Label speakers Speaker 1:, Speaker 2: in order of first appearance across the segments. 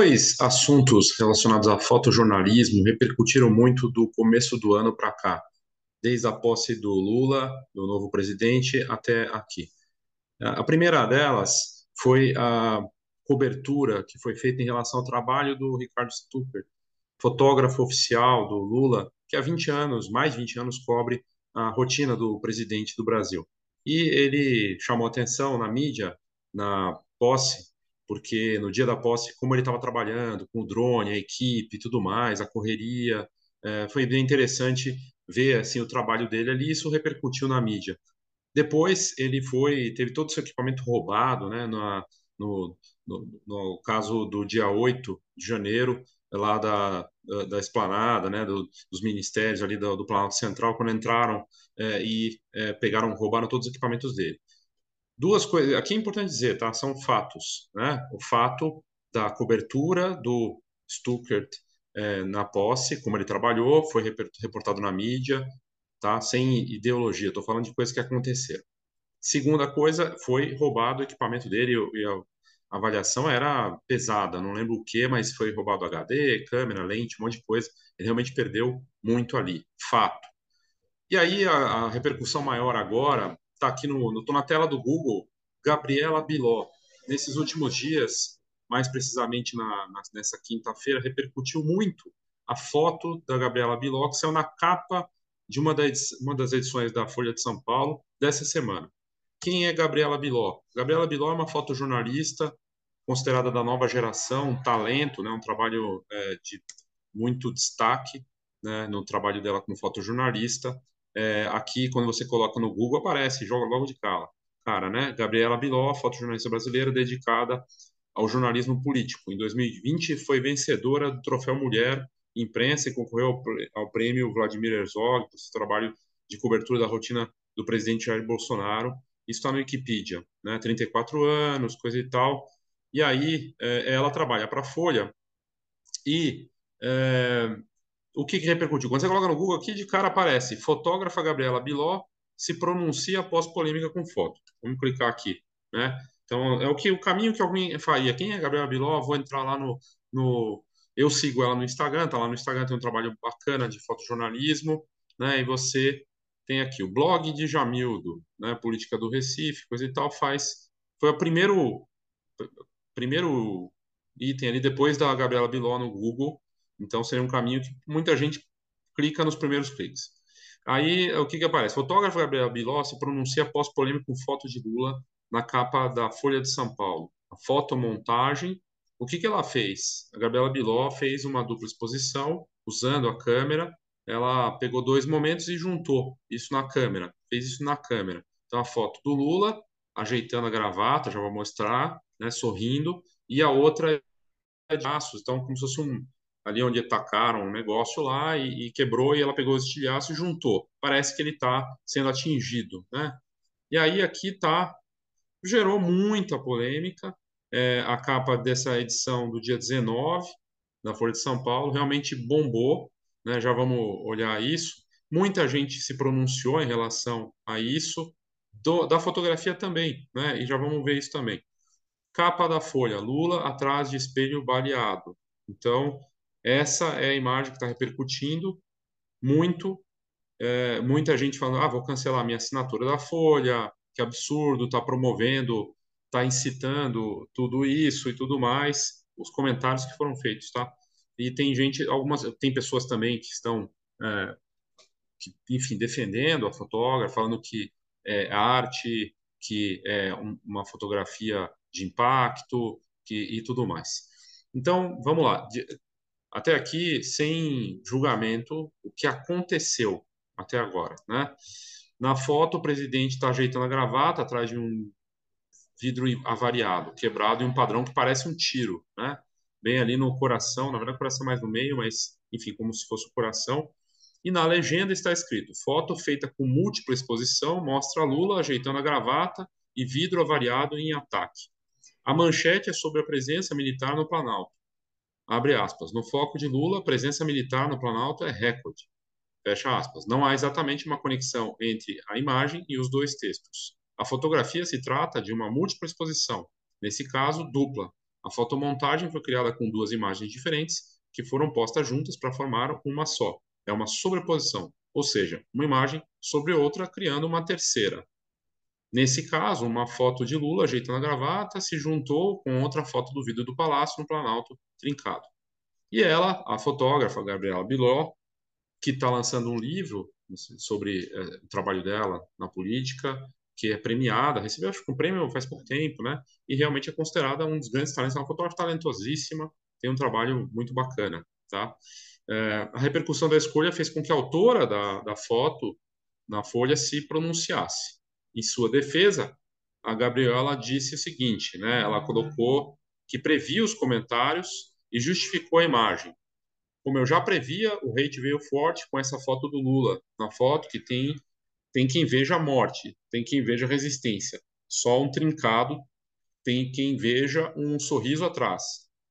Speaker 1: Dois assuntos relacionados a fotojornalismo repercutiram muito do começo do ano para cá, desde a posse do Lula, do novo presidente, até aqui. A primeira delas foi a cobertura que foi feita em relação ao trabalho do Ricardo Stucker, fotógrafo oficial do Lula, que há 20 anos, mais de 20 anos, cobre a rotina do presidente do Brasil. E ele chamou atenção na mídia, na posse, porque no dia da posse, como ele estava trabalhando com o drone, a equipe e tudo mais, a correria, é, foi bem interessante ver assim o trabalho dele ali, isso repercutiu na mídia. Depois ele foi, teve todo o seu equipamento roubado, né, na, no, no, no, caso do dia 8 de janeiro, lá da, da, da esplanada, né, do, dos ministérios ali do, do Planalto Central, quando entraram é, e é, pegaram, roubaram todos os equipamentos dele duas coisas. Aqui é importante dizer, tá? São fatos, né? O fato da cobertura do Stuckert é, na posse, como ele trabalhou, foi reportado na mídia, tá? Sem ideologia. Estou falando de coisas que aconteceram. Segunda coisa, foi roubado o equipamento dele e a avaliação era pesada, não lembro o que, mas foi roubado HD, câmera, lente, um monte de coisa. Ele realmente perdeu muito ali, fato. E aí a, a repercussão maior agora está aqui no, tô na tela do Google, Gabriela Biló. Nesses últimos dias, mais precisamente na, na, nessa quinta-feira, repercutiu muito a foto da Gabriela Biló, que saiu na capa de uma das, uma das edições da Folha de São Paulo dessa semana. Quem é Gabriela Biló? Gabriela Biló é uma fotojornalista considerada da nova geração, um talento, né, um trabalho é, de muito destaque né, no trabalho dela como fotojornalista é, aqui, quando você coloca no Google, aparece, joga logo de cara, cara né? Gabriela Biló, fotojornalista brasileira dedicada ao jornalismo político. Em 2020, foi vencedora do Troféu Mulher Imprensa e concorreu ao, prêmio Vladimir Herzog por seu trabalho de cobertura da rotina do presidente Jair Bolsonaro. Isso está no Wikipedia, né? 34 anos, coisa e tal. E aí, é, ela trabalha para a Folha e é, o que, que repercutiu? Quando você coloca no Google aqui, de cara aparece fotógrafa Gabriela Biló se pronuncia após polêmica com foto. Vamos clicar aqui, né? Então, é o que o caminho que alguém faria. Quem é Gabriela Biló? Vou entrar lá no, no eu sigo ela no Instagram, tá lá no Instagram tem um trabalho bacana de fotojornalismo, né? E você tem aqui o blog de Jamildo, né? Política do Recife, coisa e tal, faz foi o primeiro primeiro item ali depois da Gabriela Biló no Google então seria um caminho que muita gente clica nos primeiros cliques. Aí o que, que aparece? Fotógrafo Gabriel Biló se pronuncia após polêmica com foto de Lula na capa da Folha de São Paulo. A fotomontagem. O que, que ela fez? A Gabriela Biló fez uma dupla exposição usando a câmera. Ela pegou dois momentos e juntou isso na câmera. Fez isso na câmera. Então a foto do Lula ajeitando a gravata, já vou mostrar, né, sorrindo, e a outra é de aços, então como se fosse um, ali onde atacaram um negócio lá e, e, quebrou e ela pegou os estilhaços e juntou. Parece que ele está sendo atingido, né? E aí aqui tá gerou muita polêmica. É, a capa dessa edição do dia 19 da Folha de São Paulo realmente bombou, né? Já vamos olhar isso. Muita gente se pronunciou em relação a isso. Do, da fotografia também, né? E já vamos ver isso também. Capa da Folha: Lula atrás de espelho baleado. Então, essa é a imagem que está repercutindo muito. É, muita gente falando: ah, vou cancelar minha assinatura da Folha, que absurdo, está promovendo, está incitando tudo isso e tudo mais. Os comentários que foram feitos, tá? E tem gente, algumas, tem pessoas também que estão, é, que, enfim, defendendo a fotógrafa, falando que é arte, que é uma fotografia de impacto que, e tudo mais. Então, vamos lá até aqui sem julgamento o que aconteceu até agora, né? Na foto, o presidente está ajeitando a gravata atrás de um vidro avariado, quebrado, e um padrão que parece um tiro, né? Bem ali no coração, na verdade, o coração mais no meio, mas, enfim, como se fosse o coração. E na legenda está escrito: foto feita com múltipla exposição mostra Lula ajeitando a gravata e vidro avariado em ataque. A manchete é sobre a presença militar no Planalto. Abre aspas. No foco de Lula, a presença militar no Planalto é recorde. Fecha aspas. Não há exatamente uma conexão entre a imagem e os dois textos. A fotografia se trata de uma múltipla exposição, nesse caso, dupla, A fotomontagem foi criada com duas imagens diferentes que foram postas juntas para formar uma só. É uma sobreposição, ou seja, uma imagem sobre outra, criando uma terceira. Nesse caso, uma foto de Lula ajeitando a gravata se juntou com outra foto do vidro do Palácio no Planalto trincado. E ela, a fotógrafa Gabriela Biló, que está lançando um livro sobre é, o trabalho dela na política, que é premiada, recebeu acho que um prêmio faz pouco tempo, né? E realmente é considerada um dos grandes talentos, é uma fotógrafa talentosíssima, tem um trabalho muito bacana, tá? É, a repercussão da escolha fez com que a autora da, da foto na Folha se pronunciasse. Em sua defesa, a Gabriela disse o seguinte, né? Ela colocou que previa os comentários e justificou a imagem. Como eu já previa, o hate veio forte com essa foto do Lula, na foto que tem tem quem veja a morte, tem quem veja a resistência. Só um trincado, tem quem veja um sorriso atrás.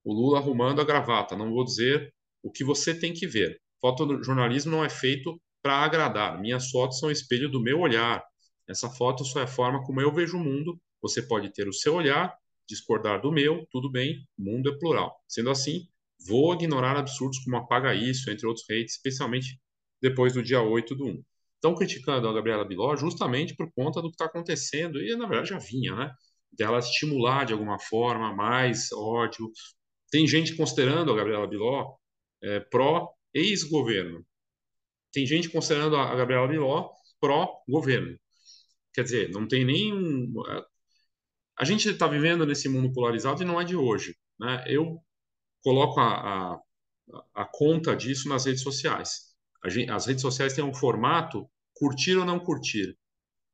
Speaker 1: O Lula arrumando a gravata. Não vou dizer o que você tem que ver. Fotojornalismo não é feito para agradar. Minhas fotos são espelho do meu olhar. Essa foto só é a forma como eu vejo o mundo. Você pode ter o seu olhar, discordar do meu, tudo bem, o mundo é plural. Sendo assim, vou ignorar absurdos como apaga isso, entre outros hates, especialmente depois do dia 8 do 1 estão criticando a Gabriela Biló justamente por conta do que está acontecendo, e na verdade já vinha, né? Dela estimular de alguma forma mais ódio. Tem gente considerando a Gabriela Biló é, pró-ex-governo. Tem gente considerando a Gabriela Biló pró-governo. Quer dizer, não tem nem. A gente está vivendo nesse mundo polarizado e não é de hoje. Né? Eu coloco a, a, a conta disso nas redes sociais Gente, as redes sociais têm um formato curtir ou não curtir.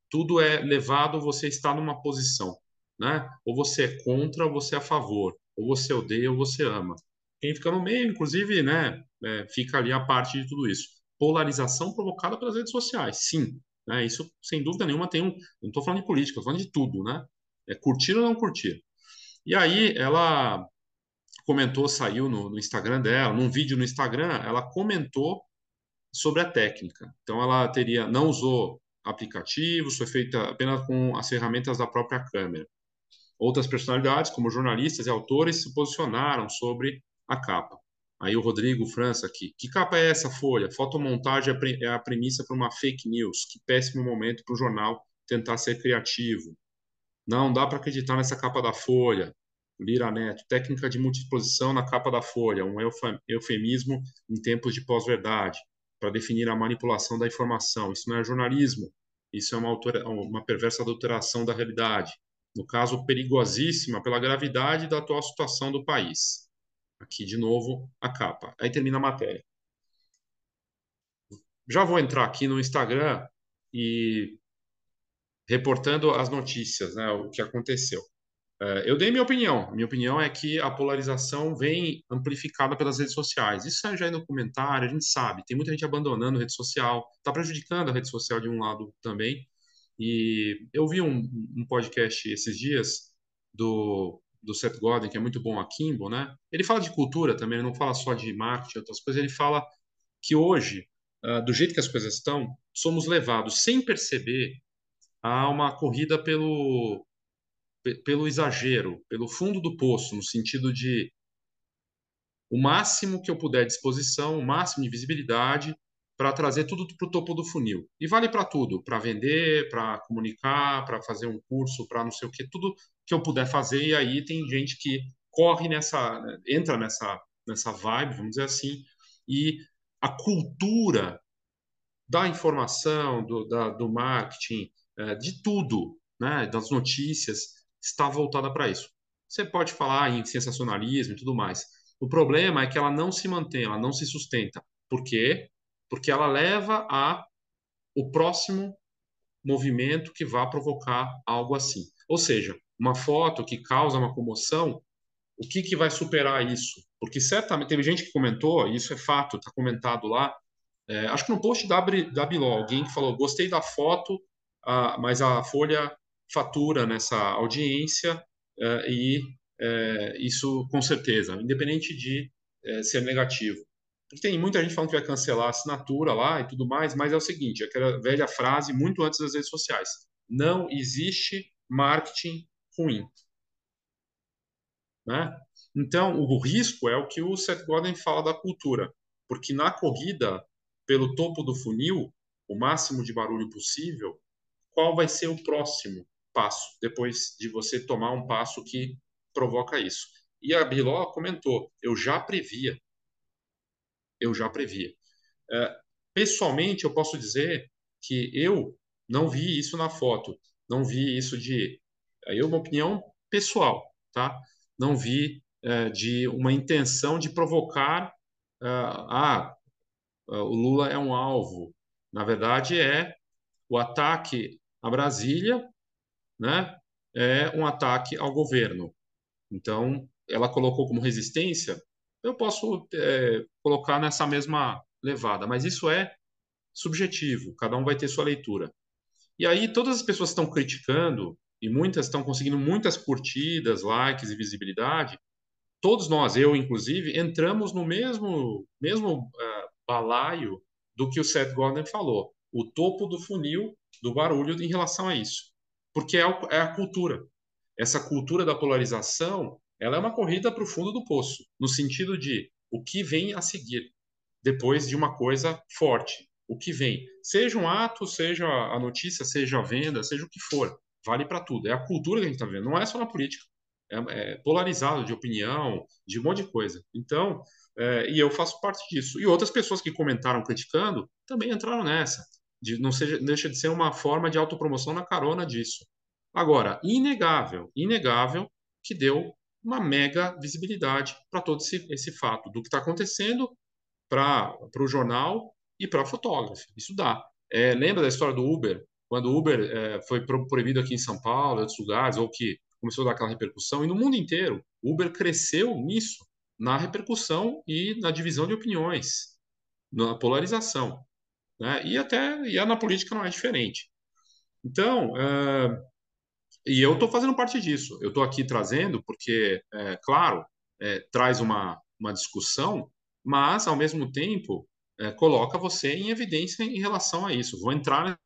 Speaker 1: Tudo é levado, você está numa posição, né? Ou você é contra, ou você é a favor, ou você odeia, ou você ama. Quem fica no meio, inclusive, né, é, fica ali a parte de tudo isso. Polarização provocada pelas redes sociais, sim. Né? Isso, sem dúvida nenhuma, tem um. Não estou falando de política, estou falando de tudo, né? É curtir ou não curtir. E aí, ela comentou, saiu no, no Instagram dela, num vídeo no Instagram, ela comentou sobre a técnica. Então, ela teria não usou aplicativos, foi feita apenas com as ferramentas da própria câmera. Outras personalidades, como jornalistas e autores, se posicionaram sobre a capa. Aí o Rodrigo França aqui. Que capa é essa, Folha? Fotomontagem é a premissa para uma fake news. Que péssimo momento para o jornal tentar ser criativo. Não dá para acreditar nessa capa da Folha. Lira Neto. Técnica de multiposição na capa da Folha. Um eufemismo em tempos de pós-verdade para definir a manipulação da informação. Isso não é jornalismo, isso é uma, uma perversa adulteração da realidade. No caso, perigosíssima pela gravidade da atual situação do país. Aqui, de novo, a capa. Aí termina a matéria. Já vou entrar aqui no Instagram e reportando as notícias, né, o que aconteceu. É, eu dei minha opinião. Minha opinião é que a polarização vem amplificada pelas redes sociais. Isso já é no comentário, a gente sabe. Tem muita gente abandonando a rede social, está prejudicando a rede social de um lado também. E eu vi um, um podcast esses dias do, do Seth Godin, que é muito bom, a Kimbo, né? Ele fala de cultura também, ele não fala só de marketing, outras coisas. Ele fala que hoje, uh, do jeito que as coisas estão, somos levados sem perceber a uma corrida pelo pelo exagero, pelo fundo do poço, no sentido de o máximo que eu puder à disposição, o máximo de visibilidade para trazer tudo para o topo do funil. E vale para tudo, para vender, para comunicar, para fazer um curso, para não sei o que, tudo que eu puder fazer. E aí tem gente que corre nessa, entra nessa, nessa vibe, vamos dizer assim, e a cultura da informação, do, da, do marketing, eh, de tudo, né, das notícias, está voltada para isso. Você pode falar em sensacionalismo e tudo mais. O problema é que ela não se mantém, ela não se sustenta. Por quê? Porque ela leva a o próximo movimento que vá provocar algo assim. Ou seja, uma foto que causa uma comoção, o que, que vai superar isso? Porque certamente teve gente que comentou, e isso é fato, está comentado lá. É, acho que no post da, da Biló, alguém que falou: gostei da foto, ah, mas a folha fatura nessa audiência uh, e uh, isso com certeza, independente de uh, ser negativo. Tem muita gente falando que vai cancelar a assinatura lá e tudo mais, mas é o seguinte, aquela velha frase muito antes das redes sociais. Não existe marketing ruim. Né? Então, o risco é o que o Seth Godin fala da cultura, porque na corrida, pelo topo do funil, o máximo de barulho possível, qual vai ser o próximo passo, depois de você tomar um passo que provoca isso? E a Biló comentou: eu já previa. Eu já previa. É, pessoalmente, eu posso dizer que eu não vi isso na foto, não vi isso de. Aí é uma opinião pessoal, tá? Não vi é, de uma intenção de provocar. É, ah, o Lula é um alvo. Na verdade, é o ataque a Brasília, né? É um ataque ao governo. Então, ela colocou como resistência. Eu posso é, colocar nessa mesma levada, mas isso é subjetivo. Cada um vai ter sua leitura. E aí, todas as pessoas estão criticando, e muitas estão conseguindo muitas curtidas, likes e visibilidade, todos nós, eu inclusive, entramos no mesmo, mesmo uh, balaio do que o Seth Godin falou, o topo do funil do barulho em relação a isso. Porque é, é a cultura. Essa cultura da polarização, ela é uma corrida para o fundo do poço, no sentido de o que vem a seguir, depois de uma coisa forte o que vem. Seja um ato, seja a notícia, seja a venda, seja o que for. Vale para tudo. É a cultura que a gente está vendo, não é só na política. É, é, polarizado de opinião, de um monte de coisa. Então, é, e eu faço parte disso. E outras pessoas que comentaram criticando também entraram nessa. De, não seja, deixa de ser uma forma de autopromoção na carona disso. Agora, inegável, inegável que deu uma mega visibilidade para todo esse, esse fato do que está acontecendo para o jornal e para fotógrafo. Isso dá. É, lembra da história do Uber? Quando o Uber é, foi proibido aqui em São Paulo, em outros lugares, ou que começou a dar aquela repercussão, e no mundo inteiro, o Uber cresceu nisso, na repercussão e na divisão de opiniões, na polarização. Né? E até e na política não é diferente. Então, é, e eu estou fazendo parte disso. Eu estou aqui trazendo porque, é, claro, é, traz uma, uma discussão, mas, ao mesmo tempo, é, coloca você em evidência em relação a isso. Vou entrar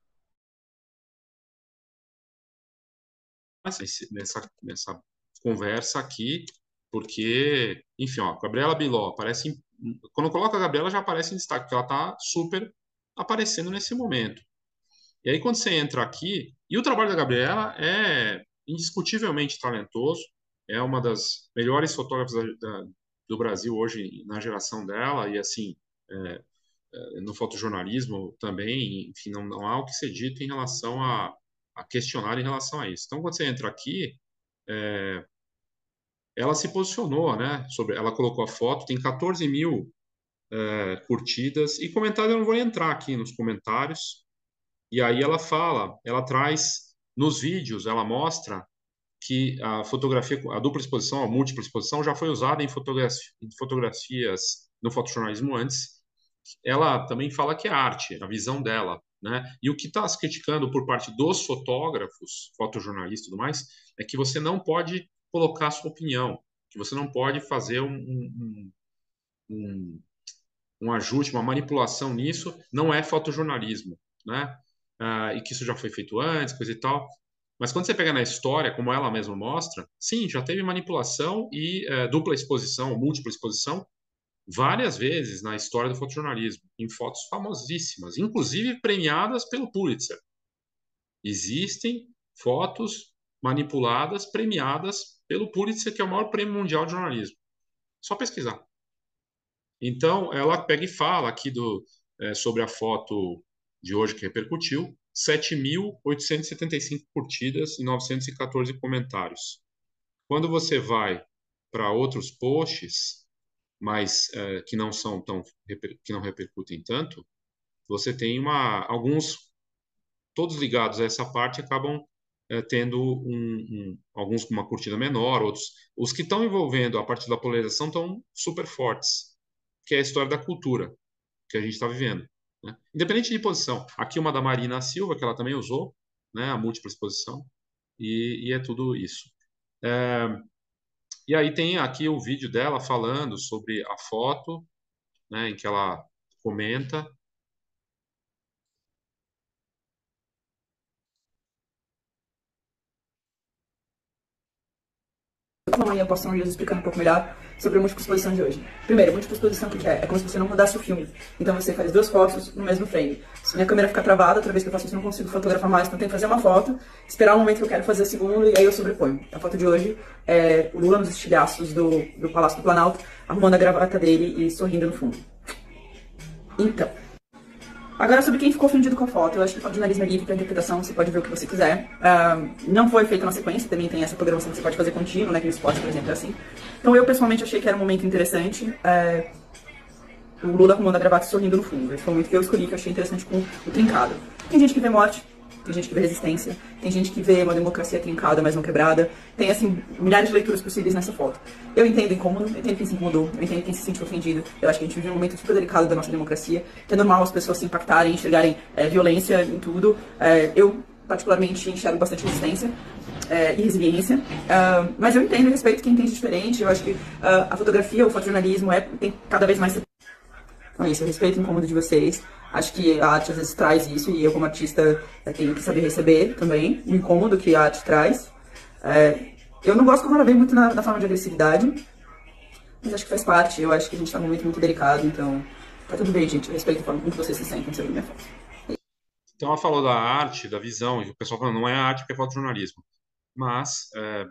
Speaker 1: nessa, nessa conversa aqui, porque, enfim, ó, Gabriela Biló aparece. Em, quando coloca a Gabriela, já aparece em destaque, porque ela está super aparecendo nesse momento. E aí, quando você entra aqui, e o trabalho da Gabriela é indiscutivelmente talentoso, é uma das melhores fotógrafas da, da, do Brasil hoje na geração dela, e assim, é, eh, no fotojornalismo também, enfim, não, não, há o que ser dito em relação a, a, questionar em relação a isso. Então, quando você entra aqui, é, ela se posicionou, né? Sobre, ela colocou a foto, tem 14 mil é, curtidas e comentários. Eu não vou entrar aqui nos comentários. E aí ela fala, ela traz nos vídeos, ela mostra que a fotografia, a dupla exposição, a múltipla exposição já foi usada em, fotografia, em fotografias no fotojornalismo antes ela também fala que é arte, a visão dela. Né? E o que está se criticando por parte dos fotógrafos, fotojornalistas e tudo mais, é que você não pode colocar sua opinião, que você não pode fazer um, um, um, um ajuste, uma manipulação nisso, não é fotojornalismo, né? Ah, e que isso já foi feito antes, coisa e tal. Mas quando você pega na história, como ela mesma mostra, sim, já teve manipulação e é, dupla exposição, múltipla exposição, várias vezes na história do fotojornalismo, em fotos famosíssimas, inclusive premiadas pelo Pulitzer. Existem fotos manipuladas, premiadas pelo Pulitzer, que é o maior prêmio mundial de jornalismo. Só pesquisar. Então, ela pega e fala aqui do, é, sobre a foto de hoje que repercutiu, 7.875 curtidas e 914 comentários. Quando você vai para outros posts, mas é, que não são tão que não repercutem tanto, você tem uma alguns todos ligados a essa parte acabam é, tendo um, um, alguns com uma curtida menor, outros os que estão envolvendo a parte da polarização estão super fortes, que é a história da cultura que a gente está vivendo, né? independente de posição. Aqui uma da Marina Silva que ela também usou, né, a múltipla exposição e, e é tudo isso. É, e aí tem aqui o vídeo dela falando sobre a foto, né, em que ela comenta.
Speaker 2: próxima manhã eu posto um Reels explicando um pouco melhor sobre a múltipla exposição de hoje. Primeiro, múltipla exposição que é? É como se você não mudasse o filme. Então você faz duas fotos no mesmo frame. Se minha câmera ficar travada, outra vez que eu faço isso eu não consigo fotografar mais, então eu tenho que fazer uma foto, esperar o momento que eu quero fazer a segunda e aí eu sobreponho. A foto de hoje é o Lula nos estilhaços do, do Palácio do Planalto, arrumando a gravata dele e sorrindo no fundo. Então. Agora, sobre quem ficou ofendido com a foto, eu acho que o jornalismo é livre para interpretação, você pode ver o que você quiser. Uh, não foi feita na sequência, também tem essa programação que você pode fazer contínuo, né, que no esporte, por exemplo, é assim. Então, eu pessoalmente achei que era um momento interessante. Uh, o Lula arrumando a gravata sorrindo no fundo. Esse foi o momento que eu escolhi, que eu achei interessante com o trincado. Tem gente que vê morte, tem gente que vê resistência, tem gente que vê uma democracia trincada, mas não quebrada. Tem, assim, milhares de leituras possíveis nessa foto. Eu entendo incômodo, eu entendo quem se incomodou, eu entendo quem se sentiu ofendido. Eu acho que a gente vive um momento super delicado da nossa democracia, que é normal as pessoas se impactarem, enxergarem é, violência em tudo. É, eu, particularmente, enxergo bastante resistência. É, e resiliência, uh, mas eu entendo e respeito quem entende diferente. Eu acho que uh, a fotografia, o fotojornalismo é, tem cada vez mais. Então isso, eu respeito o incômodo de vocês. Acho que a arte às vezes traz isso e eu, como artista, é, tenho que saber receber também o incômodo que a arte traz. É, eu não gosto como ela vem muito na, na, forma de agressividade, mas acho que faz parte. Eu acho que a gente está num momento muito delicado, então tá tudo bem, gente. Eu respeito a forma como vocês se sentem sobre minha foto.
Speaker 1: Então, ela falou da arte, da visão, e o pessoal falando, não é arte porque é fotojornalismo. Mas é,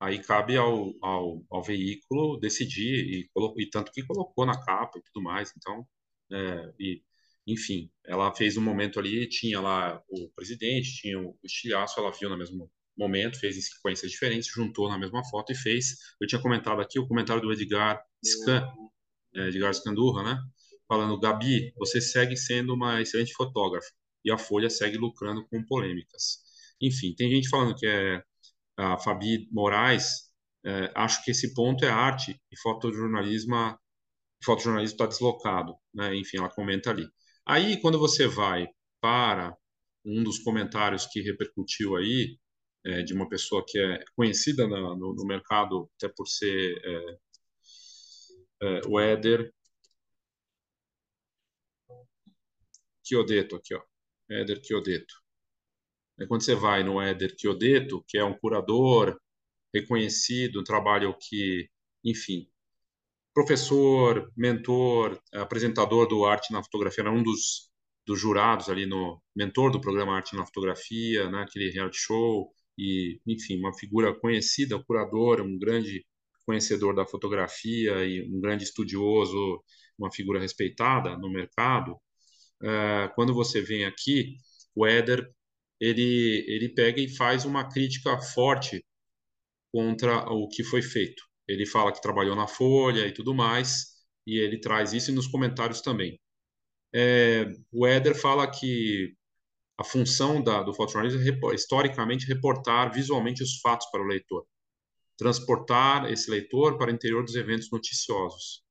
Speaker 1: aí cabe ao, ao, ao, veículo decidir, e, e tanto que colocou na capa e tudo mais. Então, é, e enfim, ela fez um momento ali, tinha lá o presidente, tinha o estilhaço, ela viu no mesmo momento, fez em sequências diferentes, juntou na mesma foto e fez. Eu tinha comentado aqui o comentário do Edgar Scan, é, Edgar Scandurra, né? Falando, Gabi, você segue sendo uma excelente fotógrafa e a Folha segue lucrando com polêmicas. Enfim, tem gente falando que é a Fabi Moraes, é, acho que esse ponto é arte e fotojornalismo, fotojornalismo está deslocado, né? Enfim, ela comenta ali. Aí, quando você vai para um dos comentários que repercutiu aí, é, de uma pessoa que é conhecida no, no, mercado, até por ser é, é, o Éder Chiodeto, aqui, ó. Éder Chiodeto. É quando você vai no Éder Chiodeto, que é um curador reconhecido, um trabalho que, enfim, professor, mentor, apresentador do Arte na Fotografia, era um dos, dos jurados ali no mentor do programa Arte na Fotografia, né, aquele reality show e, enfim, uma figura conhecida, curador, um grande conhecedor da fotografia e um grande estudioso, uma figura respeitada no mercado. É, quando você vem aqui, o Éder ele ele pega e faz uma crítica forte contra o que foi feito. Ele fala que trabalhou na Folha e tudo mais, e ele traz isso nos comentários também. É, o Éder fala que a função da, do fotojornalismo é, historicamente, reportar visualmente os fatos para o leitor, transportar esse leitor para o interior dos eventos noticiosos.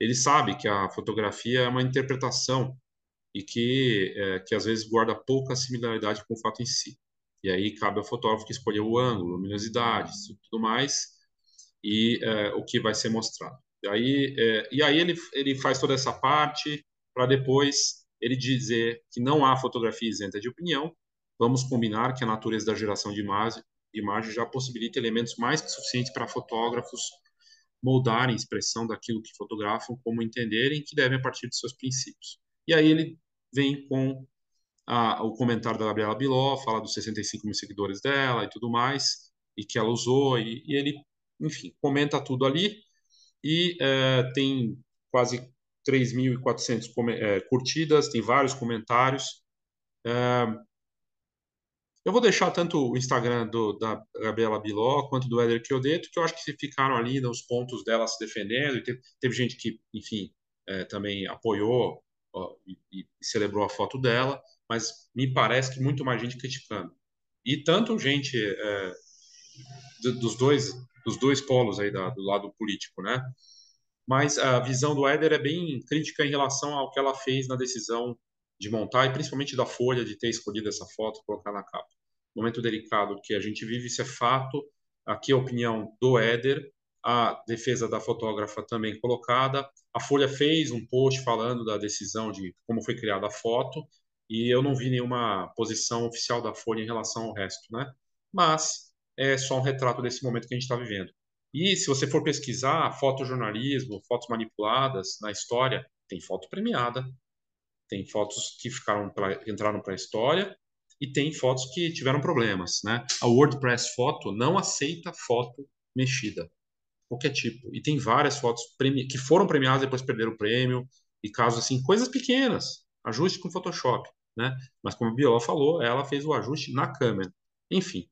Speaker 1: Ele sabe que a fotografia é uma interpretação e que, é, que às vezes guarda pouca similaridade com o fato em si. E aí cabe ao fotógrafo que escolher o ângulo, luminosidade tudo mais, e é, o que vai ser mostrado. E aí, é, e aí ele, ele faz toda essa parte para depois ele dizer que não há fotografia isenta de opinião. Vamos combinar que a natureza da geração de imagem, imagem já possibilita elementos mais que suficientes para fotógrafos moldarem a expressão daquilo que fotografam, como entenderem que devem a partir de seus princípios. E aí ele vem com a, o comentário da Gabriela Biló, fala dos 65 mil seguidores dela e tudo mais, e que ela usou, e, e ele enfim, comenta tudo ali e é, tem quase 3.400 é, curtidas, tem vários comentários. É, eu vou deixar tanto o Instagram do, da Gabriela Biló quanto do Éder Chiodeto, que eu acho que ficaram ali nos pontos dela se defendendo, teve, teve gente que, enfim, é, também apoiou e, e, celebrou a foto dela, mas me parece que muito mais gente criticando. E tanto gente é, dos dois dos dois polos aí da, do lado político, né? Mas a visão do Éder é bem crítica em relação ao que ela fez na decisão de montar e principalmente da Folha de ter escolhido essa foto colocar na capa. Momento delicado que a gente vive, isso é fato. Aqui a opinião do Éder, a defesa da fotógrafa também colocada. A Folha fez um post falando da decisão de como foi criada a foto e eu não vi nenhuma posição oficial da Folha em relação ao resto, né? Mas é só um retrato desse momento que a gente está vivendo. E se você for pesquisar fotojornalismo, fotos manipuladas na história, tem foto premiada, tem fotos que ficaram pra, entraram para a história e tem fotos que tiveram problemas, né? A WordPress Foto não aceita foto mexida, qualquer tipo. E tem várias fotos que foram premiadas depois perderam o prêmio e casos assim, coisas pequenas, ajuste com Photoshop, né? Mas como a Biola falou, ela fez o ajuste na câmera. Enfim,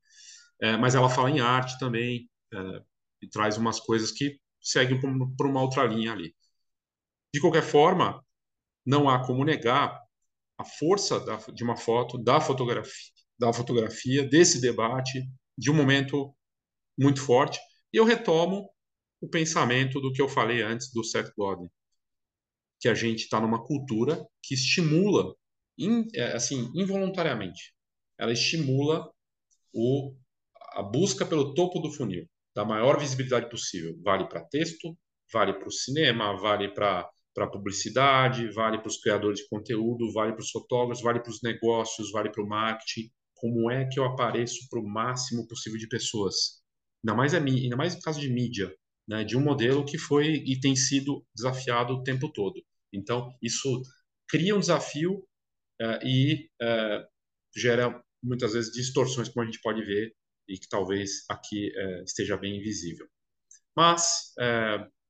Speaker 1: é, mas ela fala em arte também é, e traz umas coisas que seguem por, uma outra linha ali. De qualquer forma, não há como negar a força da, de uma foto, da fotografia, da fotografia, desse debate, de um momento muito forte. E eu retomo o pensamento do que eu falei antes do Seth Godin, que a gente está numa cultura que estimula, in, é, assim, involuntariamente, ela estimula o, a busca pelo topo do funil, da maior visibilidade possível. Vale para texto, vale para o cinema, vale para para publicidade, vale para os criadores de conteúdo, vale para os fotógrafos, vale para os negócios, vale para o marketing. Como é que eu apareço para o máximo possível de pessoas? Ainda mais, é, ainda mais no caso de mídia, né, de um modelo que foi e tem sido desafiado o tempo todo. Então, isso cria um desafio uh, e uh, gera muitas vezes distorções, como a gente pode ver, e que talvez aqui uh, esteja bem invisível. Mas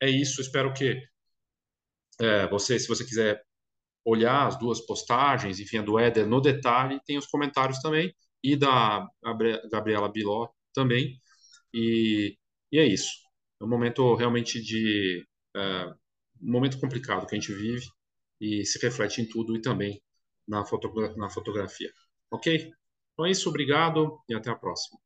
Speaker 1: é isso, espero que você, se você quiser olhar as duas postagens, enfim, a do Éder no detalhe, tem os comentários também, e da Gabriela Biló também. E, e é isso. É um momento realmente de. É, um momento complicado que a gente vive e se reflete em tudo e também na, fotogra na fotografia. Ok? Então é isso, obrigado e até a próxima.